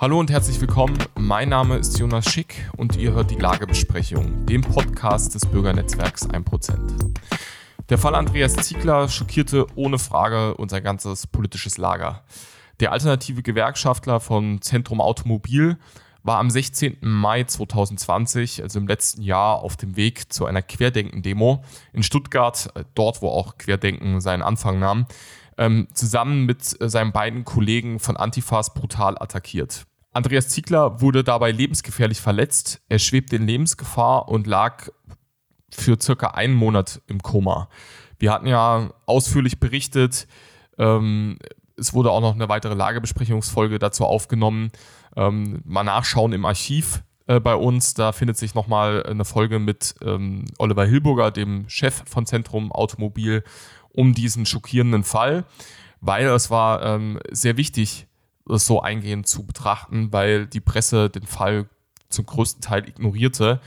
Hallo und herzlich willkommen. Mein Name ist Jonas Schick und ihr hört die Lagebesprechung, dem Podcast des Bürgernetzwerks 1%. Der Fall Andreas Ziegler schockierte ohne Frage unser ganzes politisches Lager. Der alternative Gewerkschaftler von Zentrum Automobil war am 16. Mai 2020, also im letzten Jahr, auf dem Weg zu einer Querdenken-Demo in Stuttgart, äh, dort wo auch Querdenken seinen Anfang nahm, ähm, zusammen mit äh, seinen beiden Kollegen von Antifas brutal attackiert. Andreas Ziegler wurde dabei lebensgefährlich verletzt. Er schwebte in Lebensgefahr und lag für circa einen Monat im Koma. Wir hatten ja ausführlich berichtet. Ähm, es wurde auch noch eine weitere Lagebesprechungsfolge dazu aufgenommen. Ähm, mal nachschauen im Archiv äh, bei uns. Da findet sich nochmal eine Folge mit ähm, Oliver Hilburger, dem Chef von Zentrum Automobil, um diesen schockierenden Fall, weil es war ähm, sehr wichtig, so eingehend zu betrachten, weil die Presse den Fall zum größten Teil ignorierte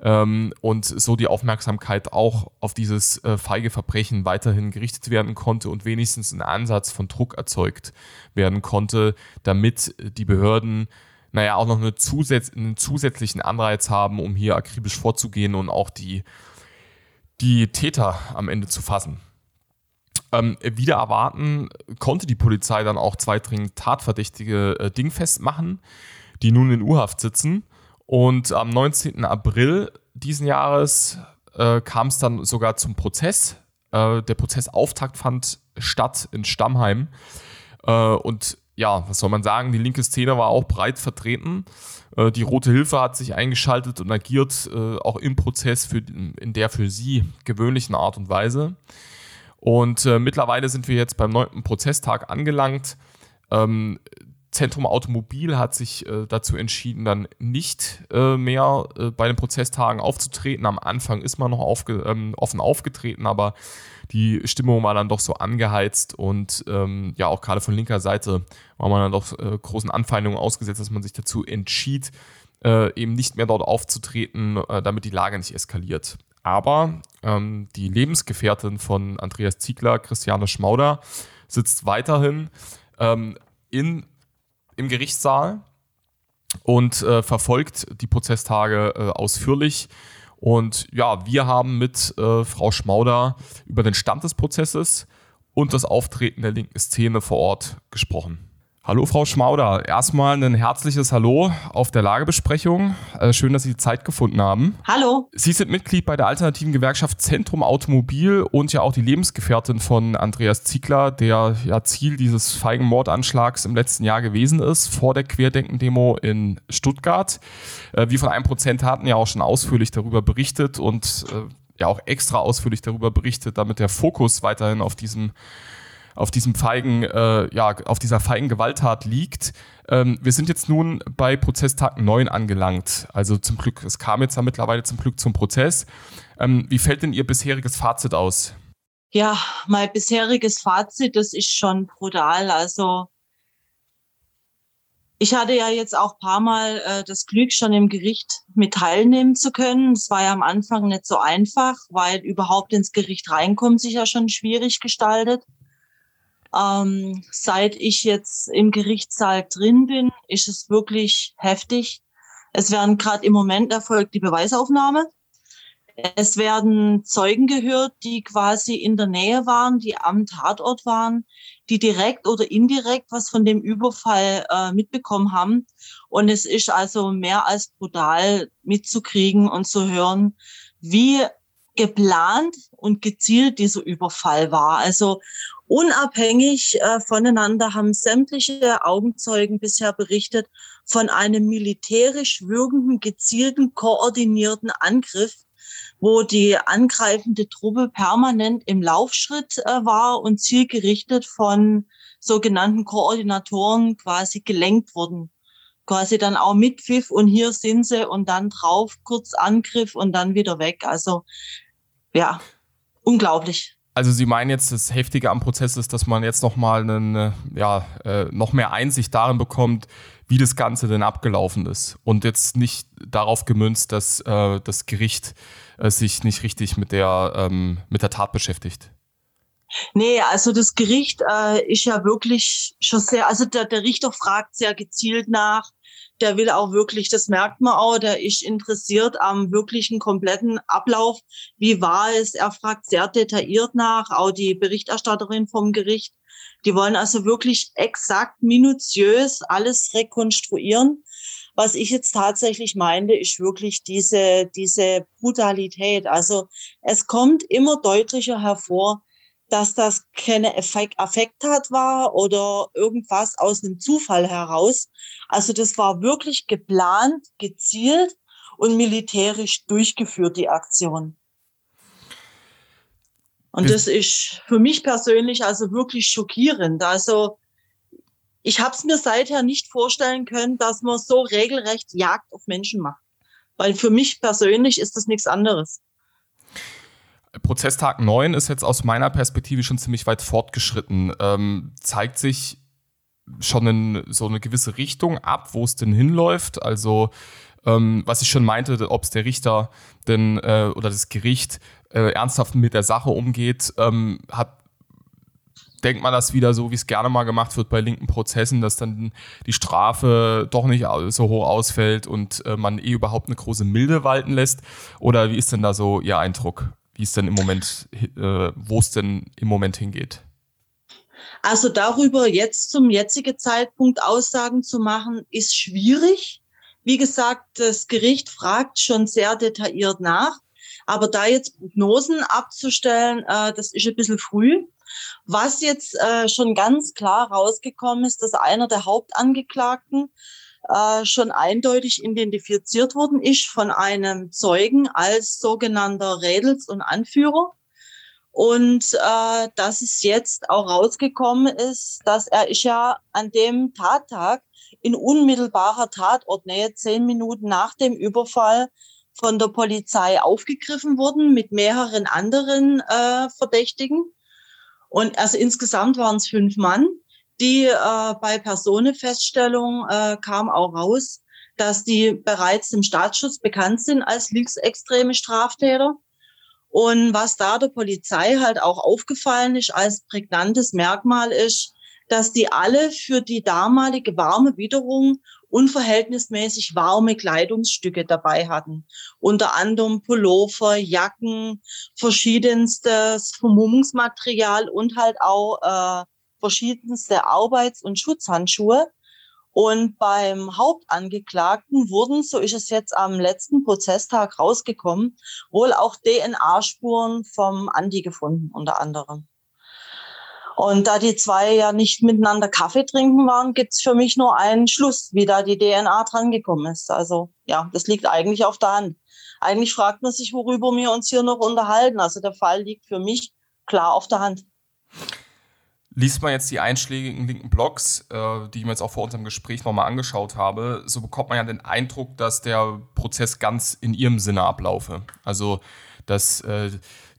ähm, und so die Aufmerksamkeit auch auf dieses äh, feige Verbrechen weiterhin gerichtet werden konnte und wenigstens ein Ansatz von Druck erzeugt werden konnte, damit die Behörden naja auch noch eine zusätz einen zusätzlichen Anreiz haben, um hier akribisch vorzugehen und auch die, die Täter am Ende zu fassen. Ähm, wieder erwarten konnte die Polizei dann auch zwei dringend Tatverdächtige äh, dingfest machen, die nun in U-Haft sitzen. Und am 19. April diesen Jahres äh, kam es dann sogar zum Prozess. Äh, der Prozessauftakt fand statt in Stammheim. Äh, und ja, was soll man sagen, die linke Szene war auch breit vertreten. Äh, die Rote Hilfe hat sich eingeschaltet und agiert äh, auch im Prozess für, in der für sie gewöhnlichen Art und Weise. Und äh, mittlerweile sind wir jetzt beim neunten Prozesstag angelangt. Ähm, Zentrum Automobil hat sich äh, dazu entschieden, dann nicht äh, mehr äh, bei den Prozesstagen aufzutreten. Am Anfang ist man noch aufge ähm, offen aufgetreten, aber die Stimmung war dann doch so angeheizt und ähm, ja, auch gerade von linker Seite war man dann doch äh, großen Anfeindungen ausgesetzt, dass man sich dazu entschied, äh, eben nicht mehr dort aufzutreten, damit die Lage nicht eskaliert. Aber ähm, die Lebensgefährtin von Andreas Ziegler, Christiane Schmauder, sitzt weiterhin ähm, in, im Gerichtssaal und äh, verfolgt die Prozesstage äh, ausführlich. Und ja, wir haben mit äh, Frau Schmauder über den Stand des Prozesses und das Auftreten der linken Szene vor Ort gesprochen. Hallo Frau Schmauder, erstmal ein herzliches Hallo auf der Lagebesprechung. Äh, schön, dass Sie die Zeit gefunden haben. Hallo. Sie sind Mitglied bei der alternativen Gewerkschaft Zentrum Automobil und ja auch die Lebensgefährtin von Andreas Ziegler, der ja Ziel dieses feigen Mordanschlags im letzten Jahr gewesen ist, vor der Querdenken-Demo in Stuttgart. Äh, wir von 1% hatten ja auch schon ausführlich darüber berichtet und äh, ja auch extra ausführlich darüber berichtet, damit der Fokus weiterhin auf diesem auf diesem feigen, äh, ja, auf dieser feigen Gewalttat liegt. Ähm, wir sind jetzt nun bei Prozesstag 9 angelangt. Also zum Glück, es kam jetzt ja mittlerweile zum Glück zum Prozess. Ähm, wie fällt denn Ihr bisheriges Fazit aus? Ja, mein bisheriges Fazit, das ist schon brutal. Also ich hatte ja jetzt auch paar Mal äh, das Glück, schon im Gericht mit teilnehmen zu können. Es war ja am Anfang nicht so einfach, weil überhaupt ins Gericht reinkommen sich ja schon schwierig gestaltet. Ähm, seit ich jetzt im Gerichtssaal drin bin, ist es wirklich heftig. Es werden gerade im Moment erfolgt die Beweisaufnahme. Es werden Zeugen gehört, die quasi in der Nähe waren, die am Tatort waren, die direkt oder indirekt was von dem Überfall äh, mitbekommen haben. Und es ist also mehr als brutal mitzukriegen und zu hören, wie geplant und gezielt dieser Überfall war. Also Unabhängig äh, voneinander haben sämtliche Augenzeugen bisher berichtet von einem militärisch wirkenden, gezielten, koordinierten Angriff, wo die angreifende Truppe permanent im Laufschritt äh, war und zielgerichtet von sogenannten Koordinatoren quasi gelenkt wurden. Quasi dann auch mit Pfiff und hier sind sie und dann drauf, kurz Angriff und dann wieder weg. Also ja, unglaublich. Also Sie meinen jetzt, das Heftige am Prozess ist, dass man jetzt nochmal einen, äh, ja, äh, noch mehr Einsicht darin bekommt, wie das Ganze denn abgelaufen ist. Und jetzt nicht darauf gemünzt, dass äh, das Gericht äh, sich nicht richtig mit der, ähm, mit der Tat beschäftigt. Nee, also das Gericht äh, ist ja wirklich schon sehr, also der, der Richter fragt sehr gezielt nach. Der will auch wirklich, das merkt man auch, der ist interessiert am wirklichen kompletten Ablauf. Wie war es? Er fragt sehr detailliert nach, auch die Berichterstatterin vom Gericht. Die wollen also wirklich exakt, minutiös alles rekonstruieren. Was ich jetzt tatsächlich meine, ist wirklich diese, diese Brutalität. Also es kommt immer deutlicher hervor, dass das keine Effekt, Affekt hat war oder irgendwas aus einem Zufall heraus. Also das war wirklich geplant, gezielt und militärisch durchgeführt, die Aktion. Und das ist für mich persönlich also wirklich schockierend. Also ich habe es mir seither nicht vorstellen können, dass man so regelrecht Jagd auf Menschen macht. Weil für mich persönlich ist das nichts anderes. Prozesstag 9 ist jetzt aus meiner Perspektive schon ziemlich weit fortgeschritten. Ähm, zeigt sich schon in so eine gewisse Richtung ab, wo es denn hinläuft. Also ähm, was ich schon meinte, ob es der Richter denn äh, oder das Gericht äh, ernsthaft mit der Sache umgeht, ähm, hat denkt man das wieder so, wie es gerne mal gemacht wird bei linken Prozessen, dass dann die Strafe doch nicht so hoch ausfällt und äh, man eh überhaupt eine große Milde walten lässt? Oder wie ist denn da so Ihr Eindruck? Wie es denn im Moment, äh, wo es denn im Moment hingeht? Also darüber jetzt zum jetzigen Zeitpunkt Aussagen zu machen, ist schwierig. Wie gesagt, das Gericht fragt schon sehr detailliert nach. Aber da jetzt Prognosen abzustellen, äh, das ist ein bisschen früh. Was jetzt äh, schon ganz klar rausgekommen ist, dass einer der Hauptangeklagten äh, schon eindeutig identifiziert worden ist von einem Zeugen als sogenannter Rädels- und Anführer. Und äh, dass es jetzt auch rausgekommen ist, dass er ist ja an dem Tattag in unmittelbarer Tatortnähe, zehn Minuten nach dem Überfall, von der Polizei aufgegriffen worden mit mehreren anderen äh, Verdächtigen. Und also insgesamt waren es fünf Mann. Die äh, bei Personenfeststellung äh, kam auch raus, dass die bereits im Staatsschutz bekannt sind als linksextreme Straftäter. Und was da der Polizei halt auch aufgefallen ist als prägnantes Merkmal ist, dass die alle für die damalige warme Witterung unverhältnismäßig warme Kleidungsstücke dabei hatten. Unter anderem Pullover, Jacken, verschiedenstes Vermummungsmaterial und halt auch äh, verschiedenste Arbeits- und Schutzhandschuhe. Und beim Hauptangeklagten wurden, so ist es jetzt am letzten Prozesstag rausgekommen, wohl auch DNA-Spuren vom Andi gefunden, unter anderem. Und da die zwei ja nicht miteinander Kaffee trinken waren, gibt's für mich nur einen Schluss, wie da die DNA dran gekommen ist. Also ja, das liegt eigentlich auf der Hand. Eigentlich fragt man sich, worüber wir uns hier noch unterhalten. Also der Fall liegt für mich klar auf der Hand. Liest man jetzt die einschlägigen linken Blogs, äh, die ich mir jetzt auch vor unserem Gespräch nochmal angeschaut habe, so bekommt man ja den Eindruck, dass der Prozess ganz in ihrem Sinne ablaufe. Also, dass äh,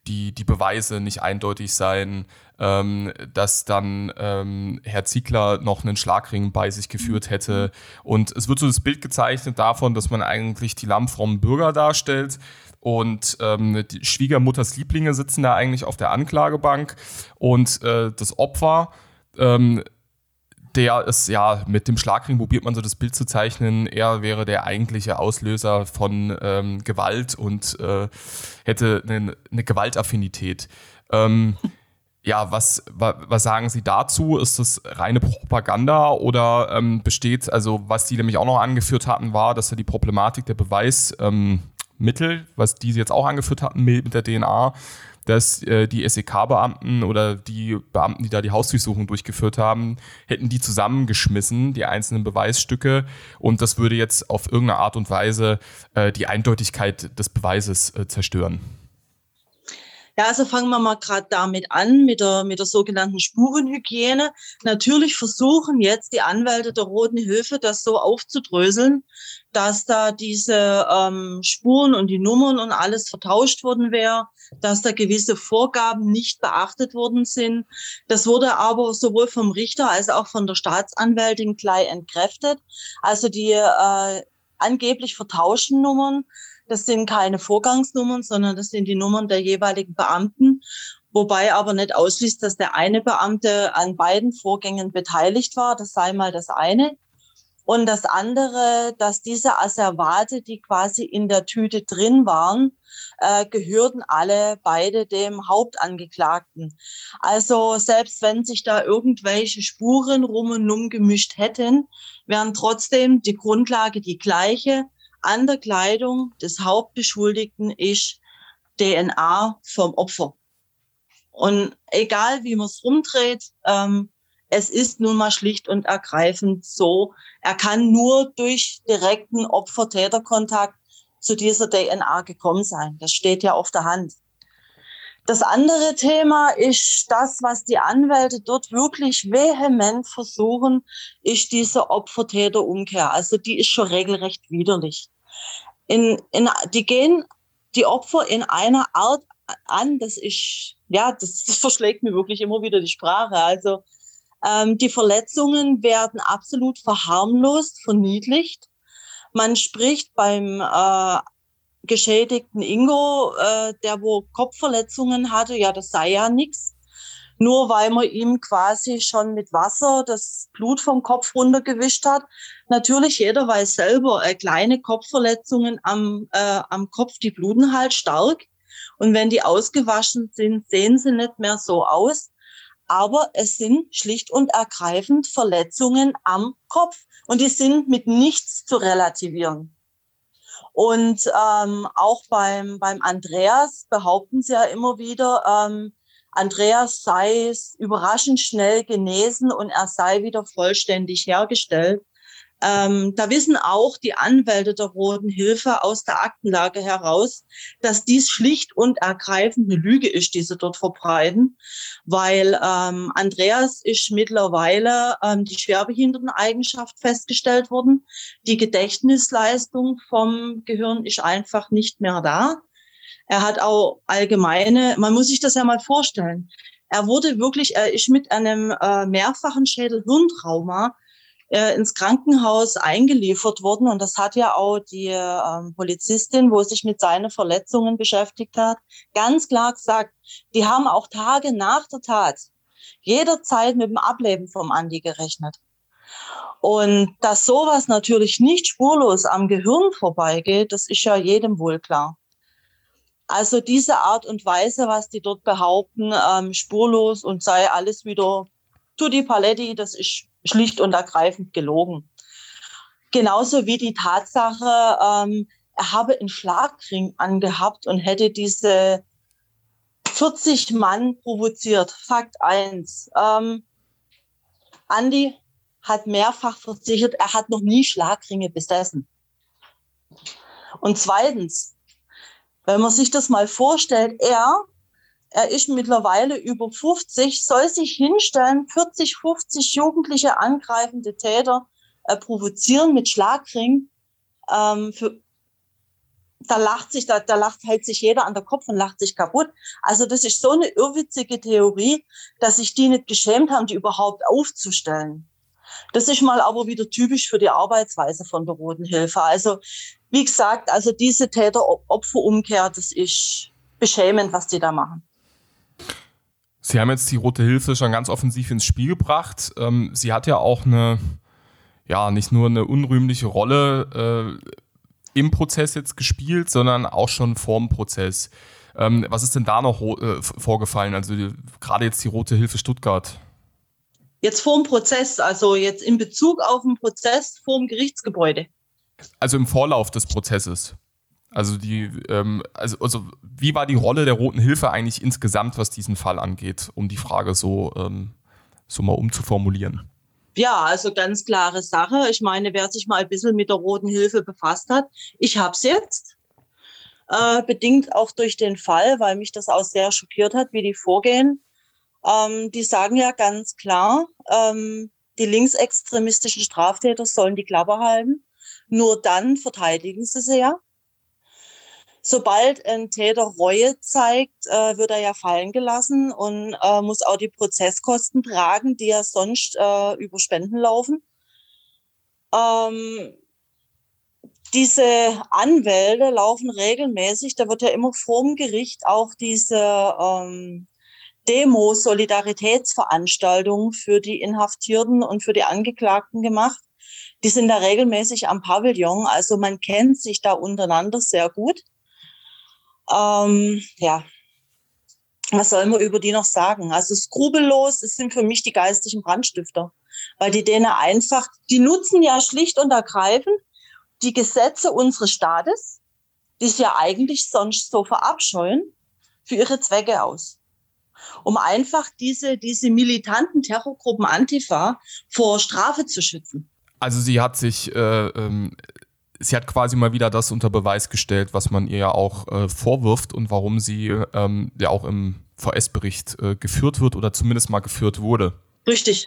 die, die Beweise nicht eindeutig seien, ähm, dass dann ähm, Herr Ziegler noch einen Schlagring bei sich geführt hätte. Und es wird so das Bild gezeichnet davon, dass man eigentlich die lammfrommen Bürger darstellt, und ähm, die Schwiegermutters Lieblinge sitzen da eigentlich auf der Anklagebank und äh, das Opfer, ähm, der ist ja mit dem Schlagring probiert man so das Bild zu zeichnen. Er wäre der eigentliche Auslöser von ähm, Gewalt und äh, hätte eine, eine Gewaltaffinität. Ähm, ja, was, was sagen Sie dazu? Ist das reine Propaganda oder ähm, besteht, also was die nämlich auch noch angeführt hatten, war, dass ja die Problematik der Beweis, ähm, Mittel, was die jetzt auch angeführt hatten mit der DNA, dass äh, die SEK-Beamten oder die Beamten, die da die Hausdurchsuchung durchgeführt haben, hätten die zusammengeschmissen, die einzelnen Beweisstücke. Und das würde jetzt auf irgendeine Art und Weise äh, die Eindeutigkeit des Beweises äh, zerstören. Ja, also fangen wir mal gerade damit an, mit der, mit der sogenannten Spurenhygiene. Natürlich versuchen jetzt die Anwälte der Roten Hilfe, das so aufzudröseln, dass da diese ähm, Spuren und die Nummern und alles vertauscht worden wäre, dass da gewisse Vorgaben nicht beachtet worden sind. Das wurde aber sowohl vom Richter als auch von der Staatsanwältin gleich entkräftet. Also die äh, angeblich vertauschten Nummern das sind keine Vorgangsnummern, sondern das sind die Nummern der jeweiligen Beamten. wobei aber nicht ausschließt, dass der eine Beamte an beiden Vorgängen beteiligt war. Das sei mal das eine. Und das andere, dass diese Asservate, die quasi in der Tüte drin waren, äh, gehörten alle beide dem Hauptangeklagten. Also selbst wenn sich da irgendwelche Spuren rum und um gemischt hätten, wären trotzdem die Grundlage die gleiche. An der Kleidung des Hauptbeschuldigten ist DNA vom Opfer. Und egal wie man es rumdreht, ähm, es ist nun mal schlicht und ergreifend so. Er kann nur durch direkten Opfer-Täter-Kontakt zu dieser DNA gekommen sein. Das steht ja auf der Hand. Das andere Thema ist das, was die Anwälte dort wirklich vehement versuchen, ist diese Opfer-Täter-Umkehr. Also die ist schon regelrecht widerlich. In, in, die gehen die Opfer in einer Art an, das ist, ja, das, das verschlägt mir wirklich immer wieder die Sprache. Also ähm, die Verletzungen werden absolut verharmlost, verniedlicht. Man spricht beim äh, geschädigten Ingo, äh, der wo Kopfverletzungen hatte, ja, das sei ja nichts. Nur weil man ihm quasi schon mit Wasser das Blut vom Kopf runtergewischt hat. Natürlich, jeder weiß selber, äh, kleine Kopfverletzungen am, äh, am Kopf, die bluten halt stark. Und wenn die ausgewaschen sind, sehen sie nicht mehr so aus aber es sind schlicht und ergreifend Verletzungen am Kopf und die sind mit nichts zu relativieren. Und ähm, auch beim, beim Andreas behaupten sie ja immer wieder, ähm, Andreas sei überraschend schnell genesen und er sei wieder vollständig hergestellt. Ähm, da wissen auch die Anwälte der Roten Hilfe aus der Aktenlage heraus, dass dies schlicht und ergreifend eine Lüge ist, die sie dort verbreiten, weil ähm, Andreas ist mittlerweile ähm, die Schwerbehinderteneigenschaft festgestellt worden. Die Gedächtnisleistung vom Gehirn ist einfach nicht mehr da. Er hat auch allgemeine, man muss sich das ja mal vorstellen. Er wurde wirklich, er ist mit einem äh, mehrfachen Schädel-Hirntrauma äh, ins Krankenhaus eingeliefert worden. Und das hat ja auch die ähm, Polizistin, wo sich mit seinen Verletzungen beschäftigt hat, ganz klar gesagt, die haben auch Tage nach der Tat jederzeit mit dem Ableben vom Andi gerechnet. Und dass sowas natürlich nicht spurlos am Gehirn vorbeigeht, das ist ja jedem wohl klar. Also diese Art und Weise, was die dort behaupten, ähm, spurlos und sei alles wieder tutti paletti, das ist schlicht und ergreifend gelogen. Genauso wie die Tatsache, ähm, er habe einen Schlagring angehabt und hätte diese 40 Mann provoziert. Fakt eins. Ähm, Andi hat mehrfach versichert, er hat noch nie Schlagringe besessen. Und zweitens, wenn man sich das mal vorstellt, er er ist mittlerweile über 50, soll sich hinstellen, 40, 50 jugendliche angreifende Täter äh, provozieren mit Schlagring. Ähm, für, da lacht sich, da, da lacht halt sich jeder an der Kopf und lacht sich kaputt. Also das ist so eine irrwitzige Theorie, dass sich die nicht geschämt haben, die überhaupt aufzustellen. Das ist mal aber wieder typisch für die Arbeitsweise von der Roten Hilfe. Also wie gesagt, also diese Täter-Opfer-Umkehr, das ist beschämend, was die da machen. Sie haben jetzt die Rote Hilfe schon ganz offensiv ins Spiel gebracht. Ähm, sie hat ja auch eine, ja, nicht nur eine unrühmliche Rolle äh, im Prozess jetzt gespielt, sondern auch schon vorm Prozess. Ähm, was ist denn da noch äh, vorgefallen? Also gerade jetzt die Rote Hilfe Stuttgart. Jetzt vorm Prozess, also jetzt in Bezug auf den Prozess vorm Gerichtsgebäude. Also im Vorlauf des Prozesses. Also die, ähm, also, also wie war die Rolle der Roten Hilfe eigentlich insgesamt, was diesen Fall angeht, um die Frage so, ähm, so mal umzuformulieren? Ja, also ganz klare Sache. Ich meine, wer sich mal ein bisschen mit der Roten Hilfe befasst hat, ich habe es jetzt. Äh, bedingt auch durch den Fall, weil mich das auch sehr schockiert hat, wie die vorgehen. Ähm, die sagen ja ganz klar, ähm, die linksextremistischen Straftäter sollen die Klappe halten. Nur dann verteidigen sie sie ja. Sobald ein Täter Reue zeigt, äh, wird er ja fallen gelassen und äh, muss auch die Prozesskosten tragen, die ja sonst äh, über Spenden laufen. Ähm, diese Anwälte laufen regelmäßig, da wird ja immer vorm Gericht auch diese, ähm, Demo, Solidaritätsveranstaltungen für die Inhaftierten und für die Angeklagten gemacht. Die sind da regelmäßig am Pavillon, also man kennt sich da untereinander sehr gut. Ähm, ja, was soll man über die noch sagen? Also skrupellos, es sind für mich die geistlichen Brandstifter, weil die denen einfach, die nutzen ja schlicht und ergreifend die Gesetze unseres Staates, die es ja eigentlich sonst so verabscheuen, für ihre Zwecke aus um einfach diese, diese militanten Terrorgruppen Antifa vor Strafe zu schützen. Also sie hat sich, äh, ähm, sie hat quasi mal wieder das unter Beweis gestellt, was man ihr ja auch äh, vorwirft und warum sie ähm, ja auch im VS-Bericht äh, geführt wird oder zumindest mal geführt wurde. Richtig.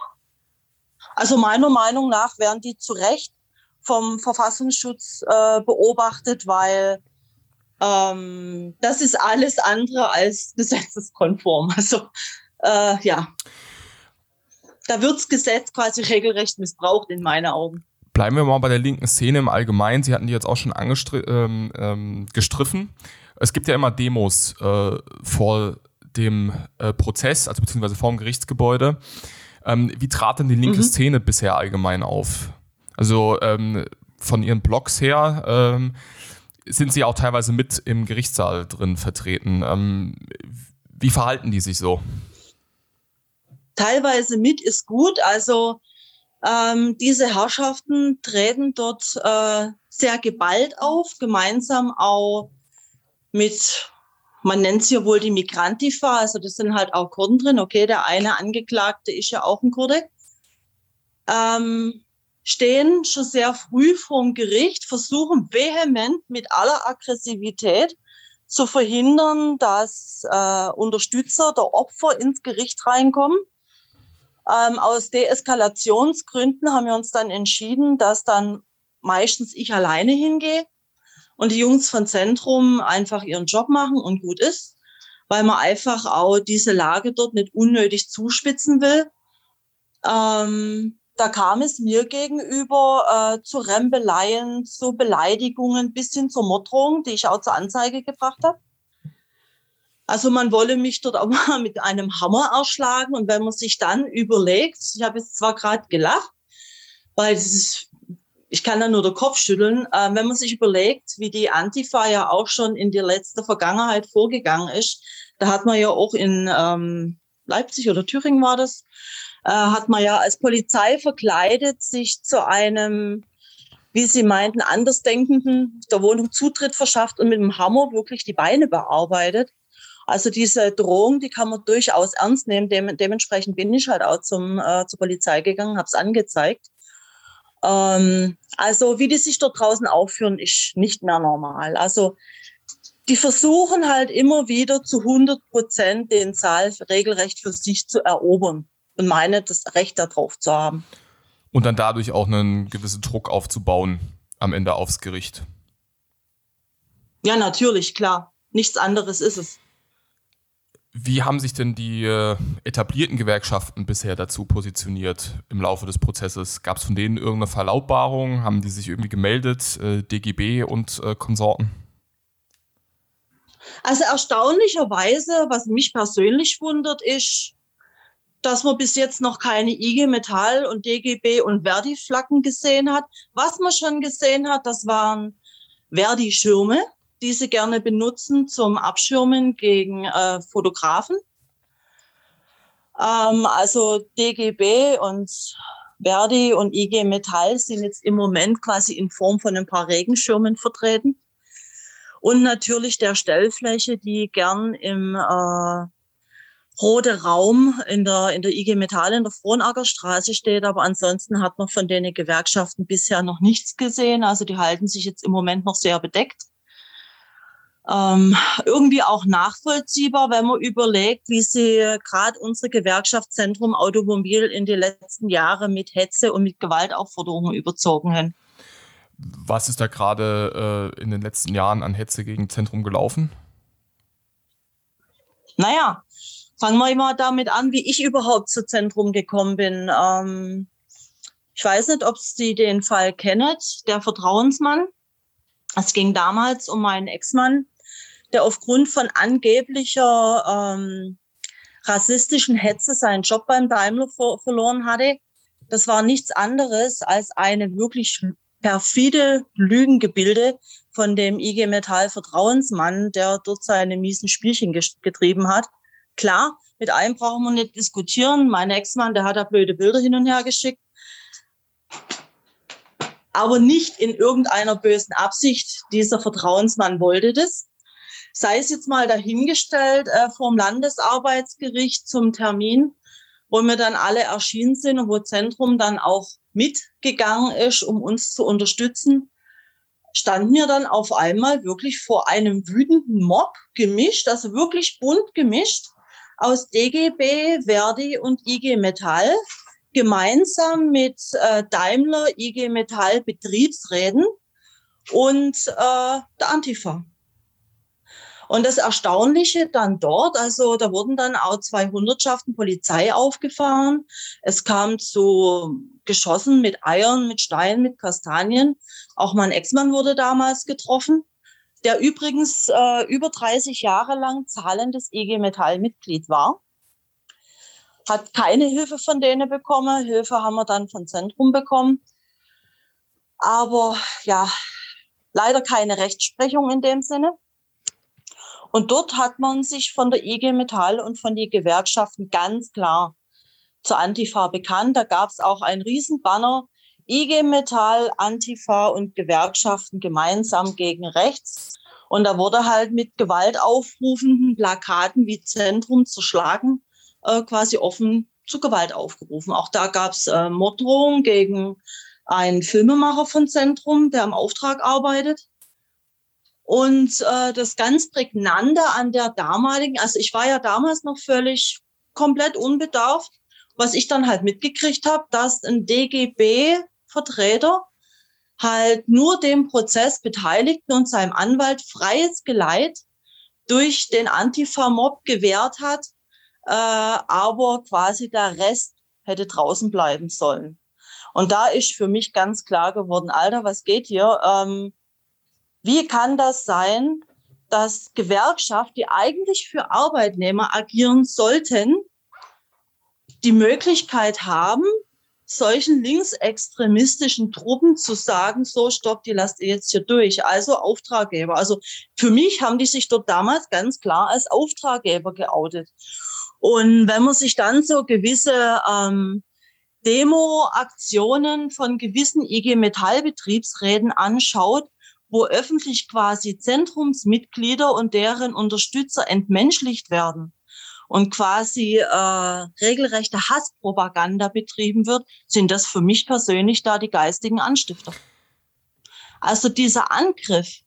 Also meiner Meinung nach werden die zu Recht vom Verfassungsschutz äh, beobachtet, weil ähm, das ist alles andere als gesetzeskonform. Also äh, ja, da wird das Gesetz quasi regelrecht missbraucht in meinen Augen. Bleiben wir mal bei der linken Szene im Allgemeinen. Sie hatten die jetzt auch schon ähm, ähm, gestriffen. Es gibt ja immer Demos äh, vor dem äh, Prozess, also beziehungsweise vor dem Gerichtsgebäude. Ähm, wie trat denn die linke mhm. Szene bisher allgemein auf? Also ähm, von ihren Blogs her, ähm, sind sie auch teilweise mit im Gerichtssaal drin vertreten. Ähm, wie verhalten die sich so? Teilweise mit ist gut. Also ähm, diese Herrschaften treten dort äh, sehr geballt auf, gemeinsam auch mit, man nennt sie ja wohl die Migrantifa, also das sind halt auch Kurden drin. Okay, der eine Angeklagte ist ja auch ein Kurde. Ähm, stehen schon sehr früh vorm Gericht, versuchen vehement mit aller Aggressivität zu verhindern, dass äh, Unterstützer der Opfer ins Gericht reinkommen. Ähm, aus Deeskalationsgründen haben wir uns dann entschieden, dass dann meistens ich alleine hingehe und die Jungs von Zentrum einfach ihren Job machen und gut ist, weil man einfach auch diese Lage dort nicht unnötig zuspitzen will. Ähm, da kam es mir gegenüber äh, zu Rempeleien, zu Beleidigungen bis hin zur Morddrohung, die ich auch zur Anzeige gebracht habe. Also man wolle mich dort auch mal mit einem Hammer erschlagen. Und wenn man sich dann überlegt, ich habe jetzt zwar gerade gelacht, weil ist, ich kann da nur den Kopf schütteln, äh, wenn man sich überlegt, wie die Antifa ja auch schon in der letzten Vergangenheit vorgegangen ist, da hat man ja auch in ähm, Leipzig oder Thüringen war das, äh, hat man ja als Polizei verkleidet sich zu einem, wie Sie meinten, Andersdenkenden der Wohnung Zutritt verschafft und mit dem Hammer wirklich die Beine bearbeitet. Also diese Drohung, die kann man durchaus ernst nehmen. Dem, dementsprechend bin ich halt auch zum, äh, zur Polizei gegangen, habe es angezeigt. Ähm, also wie die sich dort draußen aufführen, ist nicht mehr normal. Also die versuchen halt immer wieder zu 100 Prozent den Saal regelrecht für sich zu erobern und meine, das Recht darauf zu haben. Und dann dadurch auch einen gewissen Druck aufzubauen am Ende aufs Gericht. Ja, natürlich, klar. Nichts anderes ist es. Wie haben sich denn die äh, etablierten Gewerkschaften bisher dazu positioniert im Laufe des Prozesses? Gab es von denen irgendeine Verlautbarung? Haben die sich irgendwie gemeldet, äh, DGB und äh, Konsorten? Also erstaunlicherweise, was mich persönlich wundert, ist, dass man bis jetzt noch keine IG Metall und DGB und Verdi-Flaggen gesehen hat. Was man schon gesehen hat, das waren Verdi-Schirme, die sie gerne benutzen zum Abschirmen gegen äh, Fotografen. Ähm, also DGB und Verdi und IG Metall sind jetzt im Moment quasi in Form von ein paar Regenschirmen vertreten. Und natürlich der Stellfläche, die gern im äh, rote Raum in der, in der IG Metall in der Frohnacker Straße steht. Aber ansonsten hat man von den Gewerkschaften bisher noch nichts gesehen. Also die halten sich jetzt im Moment noch sehr bedeckt. Ähm, irgendwie auch nachvollziehbar, wenn man überlegt, wie sie gerade unsere Gewerkschaftszentrum Automobil in den letzten Jahren mit Hetze und mit Gewaltaufforderungen überzogen haben. Was ist da gerade äh, in den letzten Jahren an Hetze gegen Zentrum gelaufen? Naja, Fangen wir mal damit an, wie ich überhaupt zu Zentrum gekommen bin. Ähm, ich weiß nicht, ob Sie den Fall kennen, der Vertrauensmann. Es ging damals um meinen Ex-Mann, der aufgrund von angeblicher ähm, rassistischen Hetze seinen Job beim Daimler ver verloren hatte. Das war nichts anderes als eine wirklich perfide Lügengebilde von dem IG Metall Vertrauensmann, der dort seine miesen Spielchen getrieben hat. Klar, mit einem brauchen wir nicht diskutieren. Mein Ex-Mann, der hat da blöde Bilder hin und her geschickt. Aber nicht in irgendeiner bösen Absicht. Dieser Vertrauensmann wollte das. Sei es jetzt mal dahingestellt äh, vom Landesarbeitsgericht zum Termin, wo wir dann alle erschienen sind und wo Zentrum dann auch mitgegangen ist, um uns zu unterstützen, standen wir dann auf einmal wirklich vor einem wütenden Mob gemischt, also wirklich bunt gemischt aus DGB, Verdi und IG Metall, gemeinsam mit äh, Daimler, IG Metall Betriebsräten und äh, der Antifa. Und das Erstaunliche dann dort, also da wurden dann auch zwei Hundertschaften Polizei aufgefahren. Es kam zu Geschossen mit Eiern, mit Steinen, mit Kastanien. Auch mein Ex-Mann wurde damals getroffen, der übrigens äh, über 30 Jahre lang zahlendes IG Metall-Mitglied war. Hat keine Hilfe von denen bekommen. Hilfe haben wir dann von Zentrum bekommen. Aber ja, leider keine Rechtsprechung in dem Sinne. Und dort hat man sich von der IG Metall und von den Gewerkschaften ganz klar zur Antifa bekannt. Da gab es auch ein Riesenbanner, IG Metall, Antifa und Gewerkschaften gemeinsam gegen rechts. Und da wurde halt mit gewaltaufrufenden Plakaten wie Zentrum zerschlagen, äh, quasi offen zu Gewalt aufgerufen. Auch da gab es äh, Morddrohungen gegen einen Filmemacher von Zentrum, der im Auftrag arbeitet. Und äh, das ganz Prägnante an der damaligen, also ich war ja damals noch völlig komplett unbedarft, was ich dann halt mitgekriegt habe, dass ein DGB-Vertreter halt nur dem Prozess Beteiligten und seinem Anwalt freies Geleit durch den Antifa-Mob gewährt hat, äh, aber quasi der Rest hätte draußen bleiben sollen. Und da ist für mich ganz klar geworden, Alter, was geht hier? Ähm, wie kann das sein, dass Gewerkschaften, die eigentlich für Arbeitnehmer agieren sollten, die Möglichkeit haben, solchen linksextremistischen Truppen zu sagen, so stopp, die lasst ihr jetzt hier durch. Also Auftraggeber. Also für mich haben die sich dort damals ganz klar als Auftraggeber geoutet. Und wenn man sich dann so gewisse ähm, Demo-Aktionen von gewissen IG Metall-Betriebsräten anschaut, wo öffentlich quasi Zentrumsmitglieder und deren Unterstützer entmenschlicht werden und quasi äh, regelrechte Hasspropaganda betrieben wird, sind das für mich persönlich da die geistigen Anstifter. Also dieser Angriff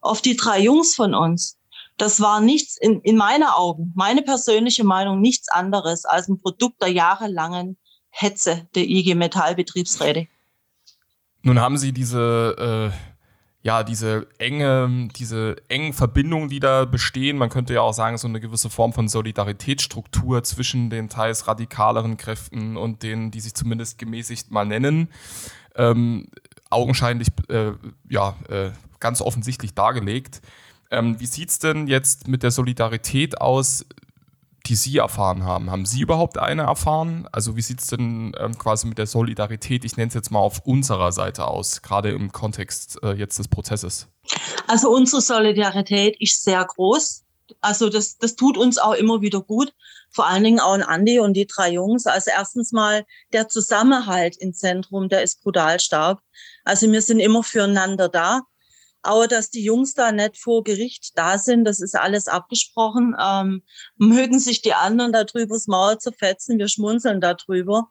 auf die drei Jungs von uns, das war nichts in, in meiner Augen, meine persönliche Meinung, nichts anderes als ein Produkt der jahrelangen Hetze der IG Metallbetriebsräte. Nun haben Sie diese äh ja, diese enge, diese engen Verbindungen, die da bestehen, man könnte ja auch sagen, so eine gewisse Form von Solidaritätsstruktur zwischen den teils radikaleren Kräften und denen, die sich zumindest gemäßigt mal nennen, ähm, augenscheinlich, äh, ja, äh, ganz offensichtlich dargelegt. Ähm, wie sieht es denn jetzt mit der Solidarität aus die Sie erfahren haben. Haben Sie überhaupt eine erfahren? Also wie sieht es denn ähm, quasi mit der Solidarität, ich nenne es jetzt mal auf unserer Seite aus, gerade im Kontext äh, jetzt des Prozesses? Also unsere Solidarität ist sehr groß. Also das, das tut uns auch immer wieder gut. Vor allen Dingen auch an Andi und die drei Jungs. Also erstens mal der Zusammenhalt im Zentrum, der ist brutal stark. Also wir sind immer füreinander da. Aber dass die Jungs da nicht vor Gericht da sind, das ist alles abgesprochen. Ähm, mögen sich die anderen darüber das Maul zerfetzen, wir schmunzeln darüber.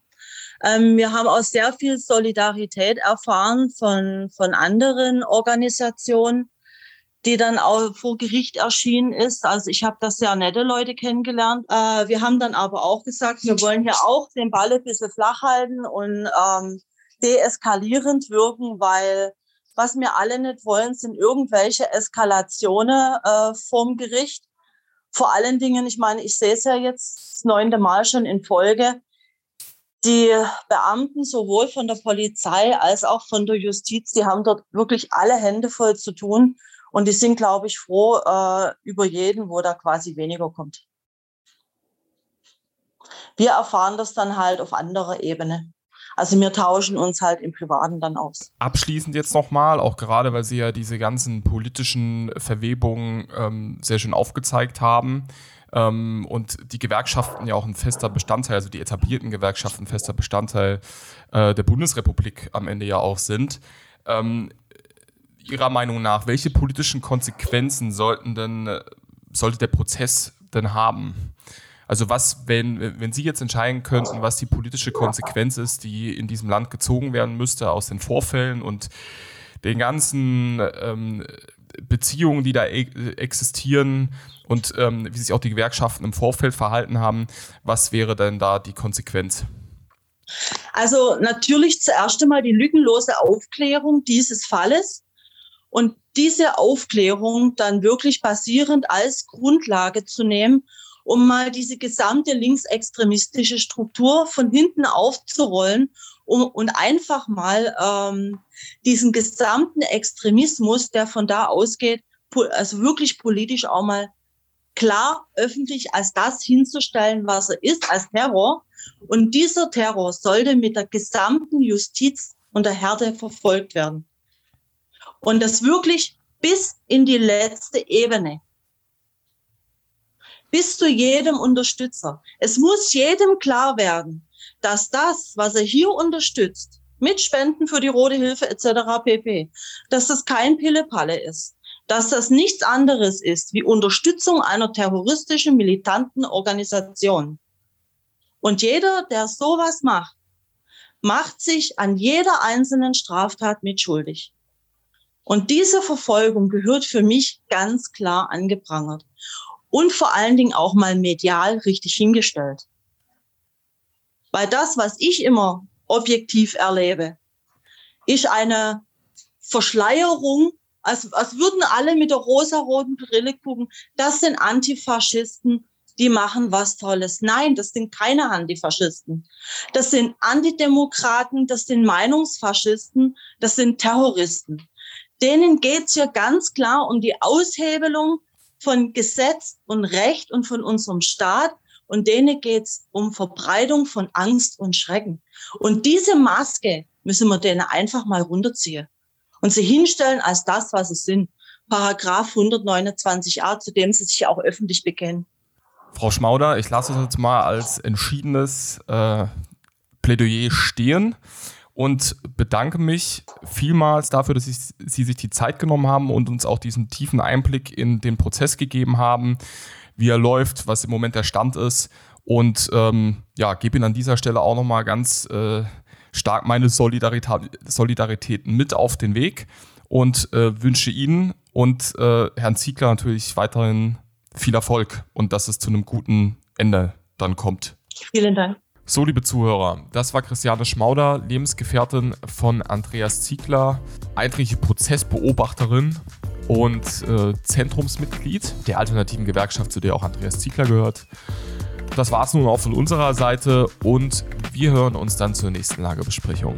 Ähm, wir haben auch sehr viel Solidarität erfahren von, von anderen Organisationen, die dann auch vor Gericht erschienen ist. Also ich habe da sehr nette Leute kennengelernt. Äh, wir haben dann aber auch gesagt, wir wollen hier auch den Ball ein bisschen flach halten und ähm, deeskalierend wirken, weil was wir alle nicht wollen, sind irgendwelche Eskalationen äh, vom Gericht. Vor allen Dingen, ich meine, ich sehe es ja jetzt das neunte Mal schon in Folge, die Beamten sowohl von der Polizei als auch von der Justiz, die haben dort wirklich alle Hände voll zu tun. Und die sind, glaube ich, froh äh, über jeden, wo da quasi weniger kommt. Wir erfahren das dann halt auf anderer Ebene. Also wir tauschen uns halt im Privaten dann aus. Abschließend jetzt nochmal, auch gerade weil Sie ja diese ganzen politischen Verwebungen ähm, sehr schön aufgezeigt haben ähm, und die Gewerkschaften ja auch ein fester Bestandteil, also die etablierten Gewerkschaften ein fester Bestandteil äh, der Bundesrepublik am Ende ja auch sind. Ähm, Ihrer Meinung nach, welche politischen Konsequenzen sollten denn, sollte der Prozess denn haben? Also was, wenn, wenn Sie jetzt entscheiden könnten, was die politische Konsequenz ist, die in diesem Land gezogen werden müsste aus den Vorfällen und den ganzen ähm, Beziehungen, die da e existieren und ähm, wie sich auch die Gewerkschaften im Vorfeld verhalten haben, was wäre denn da die Konsequenz? Also natürlich zuerst einmal die lückenlose Aufklärung dieses Falles und diese Aufklärung dann wirklich basierend als Grundlage zu nehmen um mal diese gesamte linksextremistische Struktur von hinten aufzurollen um, und einfach mal ähm, diesen gesamten Extremismus, der von da ausgeht, also wirklich politisch auch mal klar öffentlich als das hinzustellen, was er ist, als Terror. Und dieser Terror sollte mit der gesamten Justiz und der Härte verfolgt werden. Und das wirklich bis in die letzte Ebene bis zu jedem Unterstützer. Es muss jedem klar werden, dass das, was er hier unterstützt, mit Spenden für die Rote Hilfe etc. pp., dass das kein Pillepalle ist, dass das nichts anderes ist wie Unterstützung einer terroristischen, militanten Organisation. Und jeder, der sowas macht, macht sich an jeder einzelnen Straftat mitschuldig. Und diese Verfolgung gehört für mich ganz klar angeprangert und vor allen Dingen auch mal medial richtig hingestellt. Weil das, was ich immer objektiv erlebe, ist eine Verschleierung, als, als würden alle mit der rosaroten Brille gucken, das sind Antifaschisten, die machen was Tolles. Nein, das sind keine Antifaschisten. Das sind Antidemokraten, das sind Meinungsfaschisten, das sind Terroristen. Denen geht's ja ganz klar um die Aushebelung von Gesetz und Recht und von unserem Staat. Und denen geht's um Verbreitung von Angst und Schrecken. Und diese Maske müssen wir denen einfach mal runterziehen und sie hinstellen als das, was sie sind. Paragraph 129a, zu dem sie sich auch öffentlich bekennen. Frau Schmauder, ich lasse es jetzt mal als entschiedenes äh, Plädoyer stehen und bedanke mich vielmals dafür, dass Sie sich die Zeit genommen haben und uns auch diesen tiefen Einblick in den Prozess gegeben haben, wie er läuft, was im Moment der Stand ist. Und ähm, ja, gebe Ihnen an dieser Stelle auch nochmal ganz äh, stark meine Solidarität, Solidarität mit auf den Weg und äh, wünsche Ihnen und äh, Herrn Ziegler natürlich weiterhin viel Erfolg und dass es zu einem guten Ende dann kommt. Vielen Dank. So, liebe Zuhörer, das war Christiane Schmauder, Lebensgefährtin von Andreas Ziegler, eidliche Prozessbeobachterin und äh, Zentrumsmitglied der alternativen Gewerkschaft, zu der auch Andreas Ziegler gehört. Das war es nun auch von unserer Seite und wir hören uns dann zur nächsten Lagebesprechung.